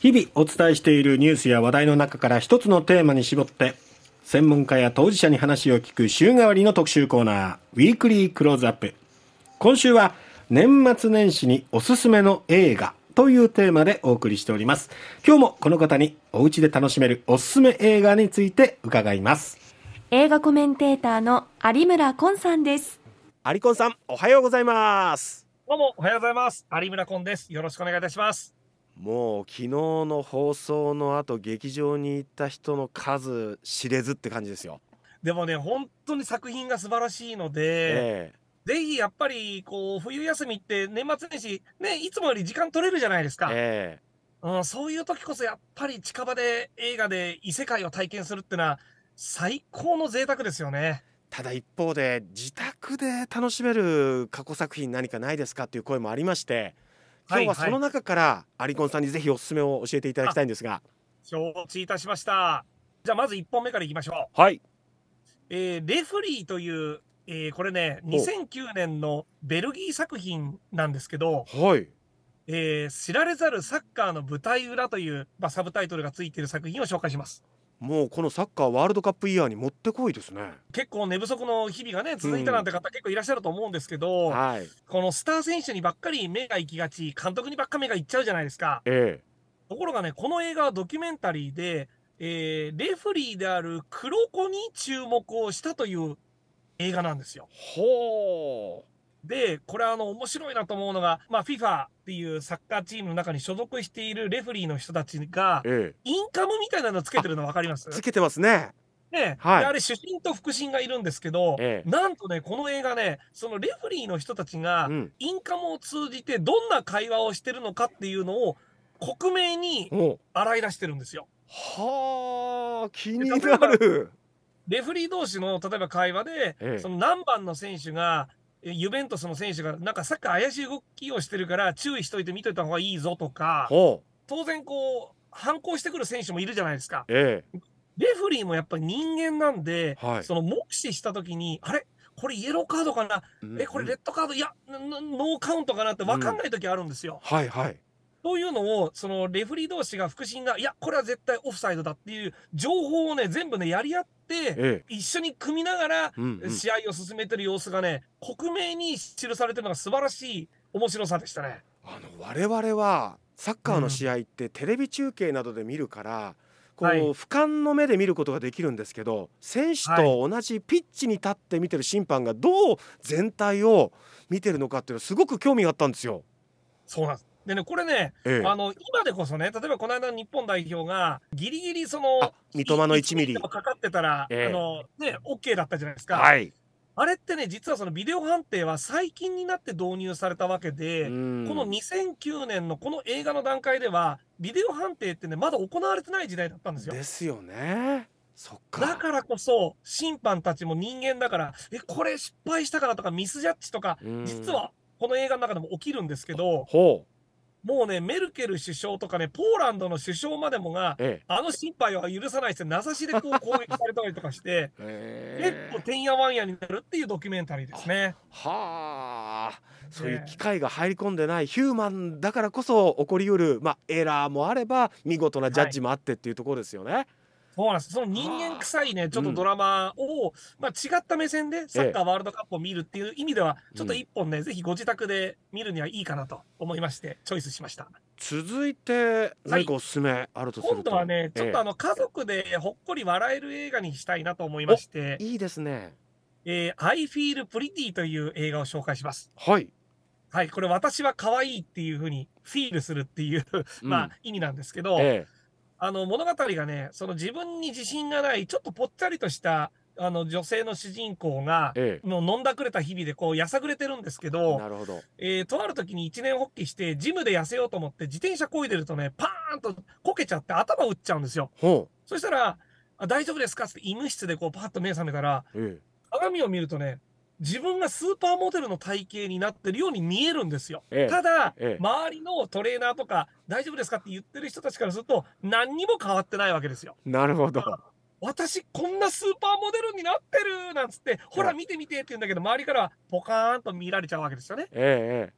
日々お伝えしているニュースや話題の中から一つのテーマに絞って専門家や当事者に話を聞く週替わりの特集コーナーウィークリークローズアップ。今週は年末年始におすすめの映画というテーマでお送りしております。今日もこの方にお家で楽しめるおすすめ映画について伺います。映画コメンテーターの有村昆さんです。有昆さんおはようございます。どうもおはようございます。有村昆です。よろしくお願いいたしますもう昨日の放送の後劇場に行った人の数知れずって感じですよ。でもね本当に作品が素晴らしいので、えー、ぜひやっぱりこう冬休みって年末年始ねいつもより時間取れるじゃないですか。えー、うん、そういう時こそやっぱり近場で映画で異世界を体験するってのは最高の贅沢ですよね。ただ一方で自宅で楽しめる過去作品何かないですかっていう声もありまして。今日はその中からアリコンさんにぜひおすすめを教えていただきたいんですが。承知いたしました。じゃあまず1本目からいきましょう。はい。えー、レフリーという、えー、これね2009年のベルギー作品なんですけどはい。えー、知られざるサッカーの舞台裏という、まあ、サブタイトルがついている作品を紹介しますもうこのサッカーワールドカップイヤーにもってこいですね。結構寝不足の日々がね続いたなんて方、結構いらっしゃると思うんですけど、はい、このスター選手にばっかり目が行きがち監督にばっか目が行っちゃうじゃないですか、ええ、ところがねこの映画はドキュメンタリーで、えー、レフリーである黒子に注目をしたという映画なんですよ。ほうで、これあの面白いなと思うのが、まあ、FIFA っていうサッカーチームの中に所属しているレフリーの人たちが、ええ、インカムみたいなのつけてるの分かります？つけてますね。ね、はい、あれ主審と副審がいるんですけど、ええ、なんとねこの映画ねそのレフリーの人たちが、インカムを通じてどんな会話をしてるのかっていうのを克明に洗い出してるんですよ。はあ気になる。レフリー同士の例えば会話で、え、その何番の選手がユベントスの選手がなんかサッカー怪しい動きをしてるから注意しといて見といた方がいいぞとか当然こう反抗してくる選手もいるじゃないですか。ええ、レフリーもやっぱり人間なんで、はい、その目視した時にあれ？これイエローカードかな、うんうん、えこれレッドカード？いやノーカウントかなって分かんない時あるんですよ。うん、はいはいそういうのを、そのレフリー同士が、腹心が、いや、これは絶対オフサイドだっていう情報をね、全部ね、やり合って、ええ、一緒に組みながら、試合を進めてる様子がね、克明に記されてるのが素晴らしい面白さでしたね。あの我々はサッカーの試合ってテレビ中継などで見るから、こう、はい、俯瞰の目で見ることができるんですけど選手と同じピッチに立って見てる審判がどう全体を見てるのかっていうのすごく興味があったんですよ。そうなんですでね、これね、ええ、あの今でこそね、例えばこの間の日本代表が、ぎりぎりその、三笘の1ミリ。かかってたら、え、あのね、OK だったじゃないですか。はい。あれってね、実はそのビデオ判定は最近になって導入されたわけで、この2009年のこの映画の段階では、ビデオ判定ってね、まだ行われてない時代だったんですよ。ですよね。そっか。だからこそ、審判たちも人間だから、え、これ失敗したからとか、ミスジャッジとか、実はこの映画の中でも起きるんですけど、ほう。もうね、メルケル首相とかね、ポーランドの首相までもが、ええ、あの心配は許さないって、名指しでこう攻撃されたりとかして、結構てんやわんやになるっていうドキュメンタリーですね。はあ、そういう機械が入り込んでないヒューマンだからこそ起こりうる、まあ、エラーもあれば、見事なジャッジもあってっていうところですよね。はいそうなんです。その人間臭いね、ちょっとドラマを、うん、まあ、違った目線でサッカーワールドカップを見るっていう意味では、ちょっと一本ね、うん、ぜひご自宅で見るにはいいかなと思いまして、チョイスしました。続いて、何かおすすめあるとすると、はい、今度はね、ちょっとあの、家族でほっこり笑える映画にしたいなと思いまして、いいですね。えー、I Feel Pretty という映画を紹介します。はい。はい、これ私は可愛いっていうふうにフィールするっていうまあ、意味なんですけど、ええあの物語がね、その自分に自信がない、ちょっとぽっちゃりとしたあの女性の主人公が、ええ、もう飲んだくれた日々でこうやさぐれてるんですけど、なるほど。えー、とある時に一年発起して、ジムで痩せようと思って、自転車こいでるとね、パーンとこけちゃって頭打っちゃうんですよ。そしたら、あ大丈夫ですか？って医務室でこうパッと目覚めたら、え、鏡を見るとね、自分がスーパーモデルの体型になってるように見えるんですよ。ええ、ただ、え、周りのトレーナーとか大丈夫ですかって言ってる人たちからすると何にも変わってないわけですよ。なるほど。私こんなスーパーモデルになってるなんつって、ほら見て見てって言うんだけど、周りからポカーンと見られちゃうわけですよね。ええ、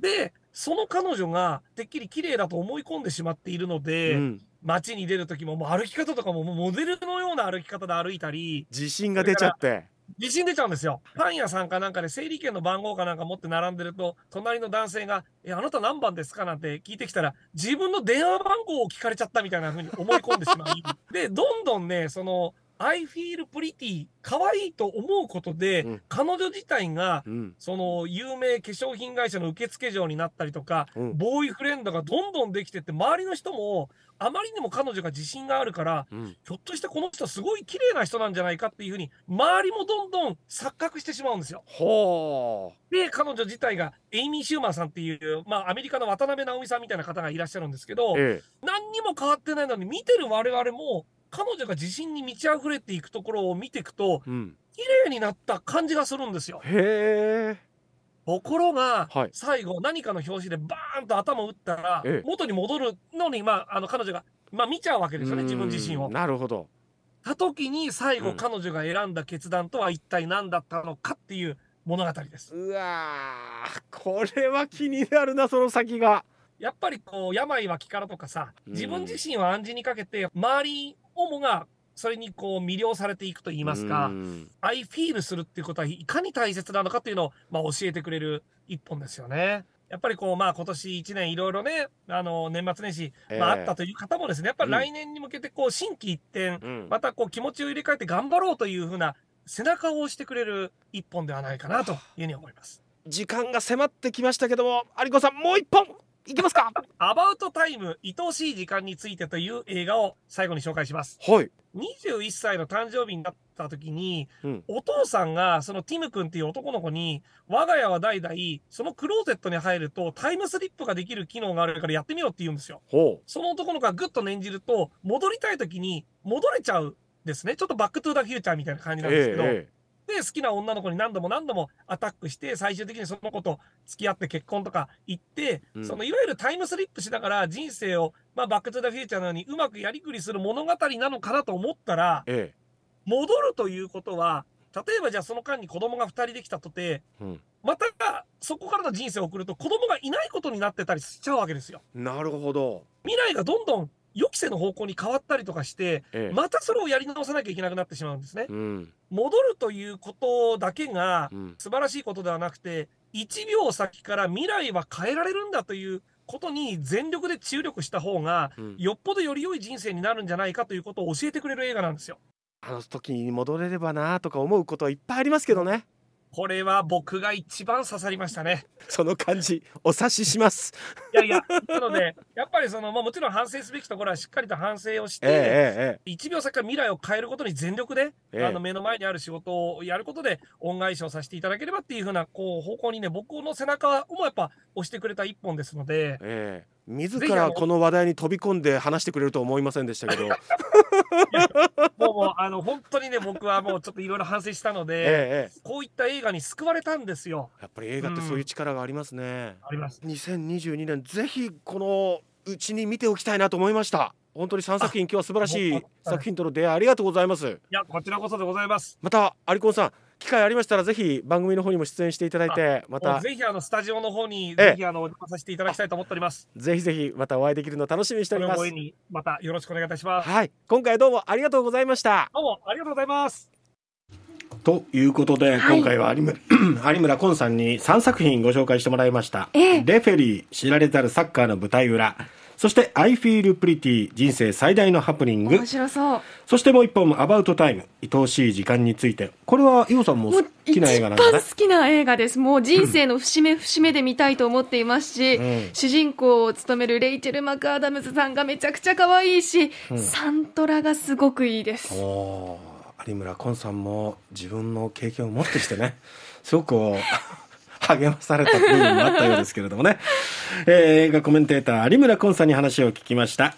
で、その彼女がてっきり綺麗だと思い込んでしまっているので、うん、街に出る時ももう歩き方とかももうモデルのような歩き方で歩いたり自信が出ちゃって自信出ちゃうんですよ。パン屋さんかなんかで整理券の番号かなんか持って並んでると、隣の男性が、え、あなた何番ですか？なんて聞いてきたら、自分の電話番号を聞かれちゃったみたいな風に思い込んでしまう、で、どんどんね、その、I feel pretty 可愛いと思うことで、うん、彼女自体が、うん、その有名化粧品会社の受付嬢になったりとか、うん、ボーイフレンドがどんどんできてって周りの人もあまりにも彼女が自信があるから、ひょっとしてこの人すごい綺麗な人なんじゃないかっていうふうに周りもどんどん錯覚してしまうんですよ。で彼女自体がエイミー・シューマンさんっていう、まあ、アメリカの渡辺直美さんみたいな方がいらっしゃるんですけど、ええ、何にも変わってないのに見てる我々も彼女が自信に満ち溢れていくところを見ていくと、うん、綺麗になった感じがするんですよ。へところが、はい、最後何かの表紙でバーンと頭を打ったら、ええ、元に戻るのに、まあ、あの彼女が、まあ、見ちゃうわけですよね自分自身を。なるほど。た時に最後、彼女が選んだ決断とは一体何だったのかっていう物語です。うわこれは気になるなその先が。やっぱりこう病は気からとかさ自分自身を暗示にかけて周り主がそれにこう魅了されていくと言いますか、アイフィールするっていうことはいかに大切なのかっていうのを、まあ、教えてくれる一本ですよね。やっぱりこう、まあ今年1年いろいろね、あの、年末年始、まああったという方もですね、やっぱり来年に向けてこう、心機一転、うん、またこう気持ちを入れ替えて頑張ろうというふうな背中を押してくれる一本ではないかなというふうに思います。時間が迫ってきましたけども、有子さんもう一本いきますかアバウトタイム、愛おしい時間についてという映画を最後に紹介します。はい。21歳の誕生日になった時に、うん、お父さんがそのティム君っていう男の子に、我が家は代々、そのクローゼットに入るとタイムスリップができる機能があるからやってみようって言うんですよ。その男の子がぐっと念じると、戻りたい時に戻れちゃうですね。ちょっとバックトゥーザフューチャーみたいな感じなんですけど、えーえーで、好きな女の子に何度も何度もアタックして、最終的にその子と付き合って結婚とか行って、うん、そのいわゆるタイムスリップしながら人生を、まあ、バックトゥザフューチャーのようにうまくやりくりする物語なのかなと思ったら、ええ、戻るということは、例えばじゃあその間に子供が2人できたとて、うん、またそこからの人生を送ると子供がいないことになってたりしちゃうわけですよ。なるほど。未来がどんどん予期せの方向に変わったりとかして、ええ、またそれをやり直さなきゃいけなくなってしまうんですね。うん、戻るということだけが素晴らしいことではなくて、うん、1秒先から未来は変えられるんだということに全力で注力した方が、うん、よっぽどより良い人生になるんじゃないかということを教えてくれる映画なんですよ。あの時に戻れればなとか思うことはいっぱいありますけどね。これは僕が一番刺さりましたね。その感じ、お察しします。いやいや、なので、やっぱりその、まあ、もちろん反省すべきところはしっかりと反省をして、えええ、1秒先から未来を変えることに全力で、あの目の前にある仕事をやることで恩返しをさせていただければっていうふうなこう方向にね、僕の背中をもやっぱ押してくれた一本ですので、ええ自らこの話題に飛び込んで話してくれると思いませんでしたけど もうもうあの本当にね僕はもうちょっといろいろ反省したので、ええ、こういった映画に救われたんですよ。やっぱり映画ってそういう力がありますね、うん、あります。2022年ぜひこのうちに見ておきたいなと思いました。本当に3作品今日は素晴らしい作品との出会いありがとうございます。いやこちらこそでございます。またアリコンさん機会ありましたらぜひ番組の方にも出演していただいてまた。ぜひあのスタジオの方にぜひあのお邪魔させていただきたいと思っております。ぜひぜひまたお会いできるの楽しみにしております。またよろしくお願いいたします。はい。今回どうもありがとうございました。どうもありがとうございます。ということで、はい、今回は有村 有村昆さんに3作品ご紹介してもらいました、ええ、レフェリー知られざるサッカーの舞台裏そして I feel pretty 人生最大のハプニング。面白そう。そしてもう一本アバウトタイム愛おしい時間について。これは伊代さんも好きな映画なんだね。一番好きな映画です。もう人生の節目節目で見たいと思っていますし、うん、主人公を務めるレイチェル・マクアダムズさんがめちゃくちゃ可愛いし、うん、サントラがすごくいいです。有村昆さんも自分の経験をもってしてね。すごく励まされた部分もあったようですけれどもね、えー、映画コメンテーター有村昆さんに話を聞きました。